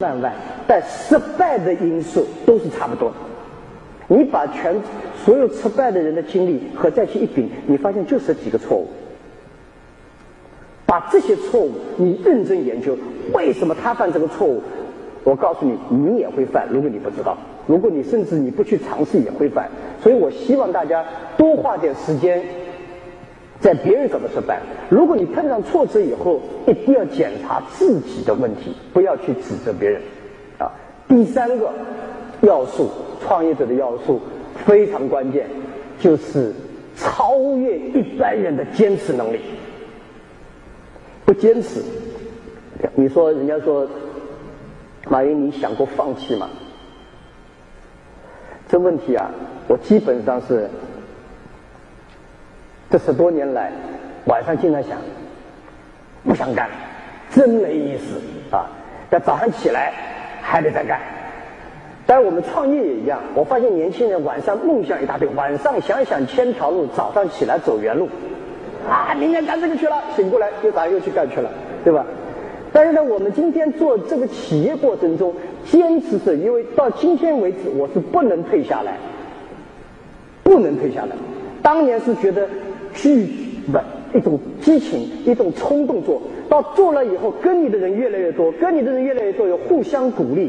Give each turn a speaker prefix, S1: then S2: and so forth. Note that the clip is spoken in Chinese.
S1: 万万，但失败的因素都是差不多的。你把全所有失败的人的经历和再去一比，你发现就是几个错误。把这些错误你认真研究，为什么他犯这个错误？我告诉你，你也会犯。如果你不知道，如果你甚至你不去尝试，也会犯。所以我希望大家多花点时间在别人怎么失败。如果你碰上挫折以后，一定要检查自己的问题，不要去指责别人。啊，第三个要素，创业者的要素非常关键，就是超越一般人的坚持能力。不坚持，你说人家说，马云，你想过放弃吗？这问题啊，我基本上是这十多年来晚上经常想，不想干，真没意思啊！但早上起来还得再干。但是我们创业也一样，我发现年轻人晚上梦想一大堆，晚上想想千条路，早上起来走原路。啊，明天干这个去了，醒过来又咋又去干去了，对吧？但是呢，我们今天做这个企业过程中，坚持是因为到今天为止，我是不能退下来，不能退下来。当年是觉得巨不一种激情，一种冲动做到做了以后，跟你的人越来越多，跟你的人越来越多，有互相鼓励。